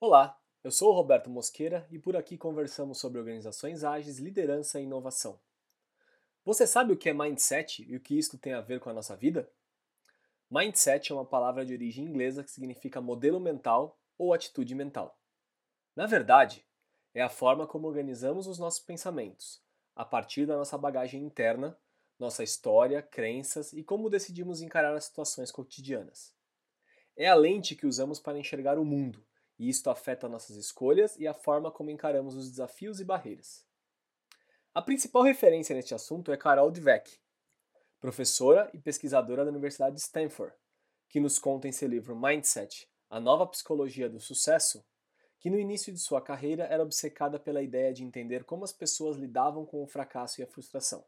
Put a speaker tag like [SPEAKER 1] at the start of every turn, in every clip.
[SPEAKER 1] Olá, eu sou o Roberto Mosqueira e por aqui conversamos sobre organizações ágeis, liderança e inovação. Você sabe o que é mindset e o que isso tem a ver com a nossa vida? Mindset é uma palavra de origem inglesa que significa modelo mental ou atitude mental. Na verdade, é a forma como organizamos os nossos pensamentos, a partir da nossa bagagem interna, nossa história, crenças e como decidimos encarar as situações cotidianas. É a lente que usamos para enxergar o mundo e isto afeta nossas escolhas e a forma como encaramos os desafios e barreiras. A principal referência neste assunto é Carol Dweck, professora e pesquisadora da Universidade de Stanford, que nos conta em seu livro Mindset, a nova psicologia do sucesso, que no início de sua carreira era obcecada pela ideia de entender como as pessoas lidavam com o fracasso e a frustração.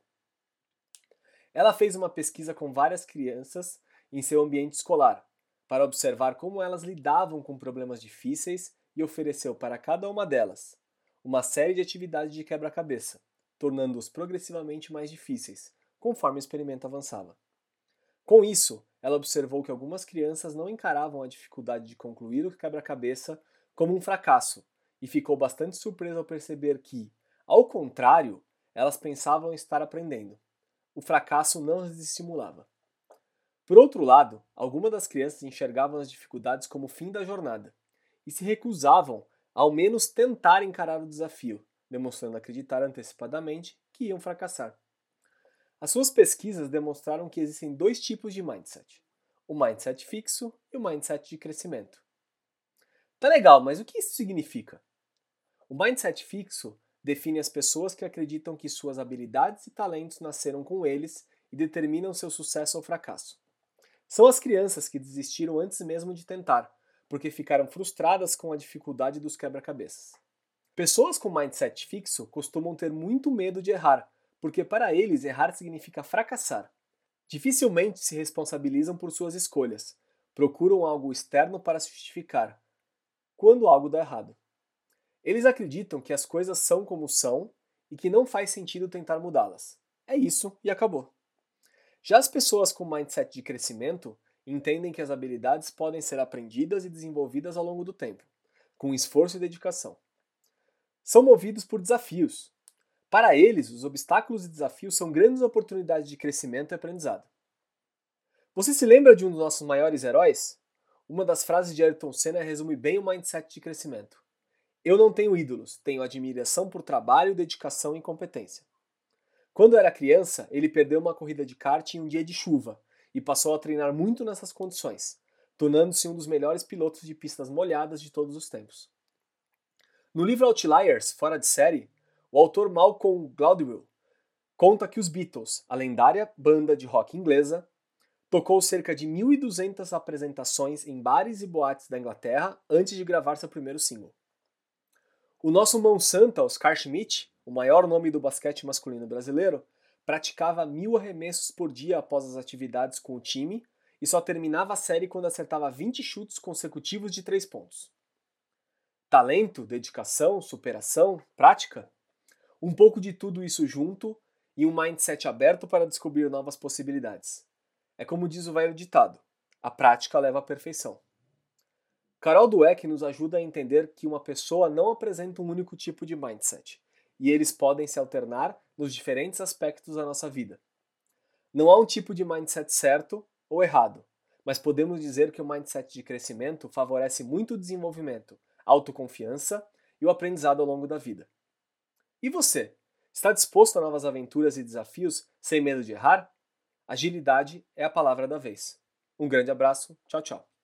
[SPEAKER 1] Ela fez uma pesquisa com várias crianças em seu ambiente escolar, para observar como elas lidavam com problemas difíceis e ofereceu para cada uma delas uma série de atividades de quebra-cabeça, tornando-os progressivamente mais difíceis, conforme o experimento avançava. Com isso, ela observou que algumas crianças não encaravam a dificuldade de concluir o quebra-cabeça como um fracasso e ficou bastante surpresa ao perceber que, ao contrário, elas pensavam estar aprendendo. O fracasso não as estimulava. Por outro lado, algumas das crianças enxergavam as dificuldades como o fim da jornada e se recusavam ao menos tentar encarar o desafio, demonstrando acreditar antecipadamente que iam fracassar. As suas pesquisas demonstraram que existem dois tipos de mindset: o mindset fixo e o mindset de crescimento. Tá legal, mas o que isso significa? O mindset fixo define as pessoas que acreditam que suas habilidades e talentos nasceram com eles e determinam seu sucesso ou fracasso. São as crianças que desistiram antes mesmo de tentar, porque ficaram frustradas com a dificuldade dos quebra-cabeças. Pessoas com mindset fixo costumam ter muito medo de errar, porque para eles errar significa fracassar. Dificilmente se responsabilizam por suas escolhas, procuram algo externo para se justificar, quando algo dá errado. Eles acreditam que as coisas são como são e que não faz sentido tentar mudá-las. É isso e acabou. Já as pessoas com mindset de crescimento entendem que as habilidades podem ser aprendidas e desenvolvidas ao longo do tempo, com esforço e dedicação. São movidos por desafios. Para eles, os obstáculos e desafios são grandes oportunidades de crescimento e aprendizado. Você se lembra de um dos nossos maiores heróis? Uma das frases de Ayrton Senna resume bem o mindset de crescimento. Eu não tenho ídolos, tenho admiração por trabalho, dedicação e competência. Quando era criança, ele perdeu uma corrida de kart em um dia de chuva e passou a treinar muito nessas condições, tornando-se um dos melhores pilotos de pistas molhadas de todos os tempos. No livro Outliers, Fora de Série, o autor Malcolm Gladwell conta que os Beatles, a lendária banda de rock inglesa, tocou cerca de 1.200 apresentações em bares e boates da Inglaterra antes de gravar seu primeiro single. O nosso mão santa, Oscar Schmidt, o maior nome do basquete masculino brasileiro, praticava mil arremessos por dia após as atividades com o time e só terminava a série quando acertava 20 chutes consecutivos de três pontos. Talento, dedicação, superação, prática? Um pouco de tudo isso junto e um mindset aberto para descobrir novas possibilidades. É como diz o velho ditado: a prática leva à perfeição. Carol Dweck nos ajuda a entender que uma pessoa não apresenta um único tipo de mindset, e eles podem se alternar nos diferentes aspectos da nossa vida. Não há um tipo de mindset certo ou errado, mas podemos dizer que o mindset de crescimento favorece muito o desenvolvimento, autoconfiança e o aprendizado ao longo da vida. E você? Está disposto a novas aventuras e desafios sem medo de errar? Agilidade é a palavra da vez. Um grande abraço, tchau, tchau.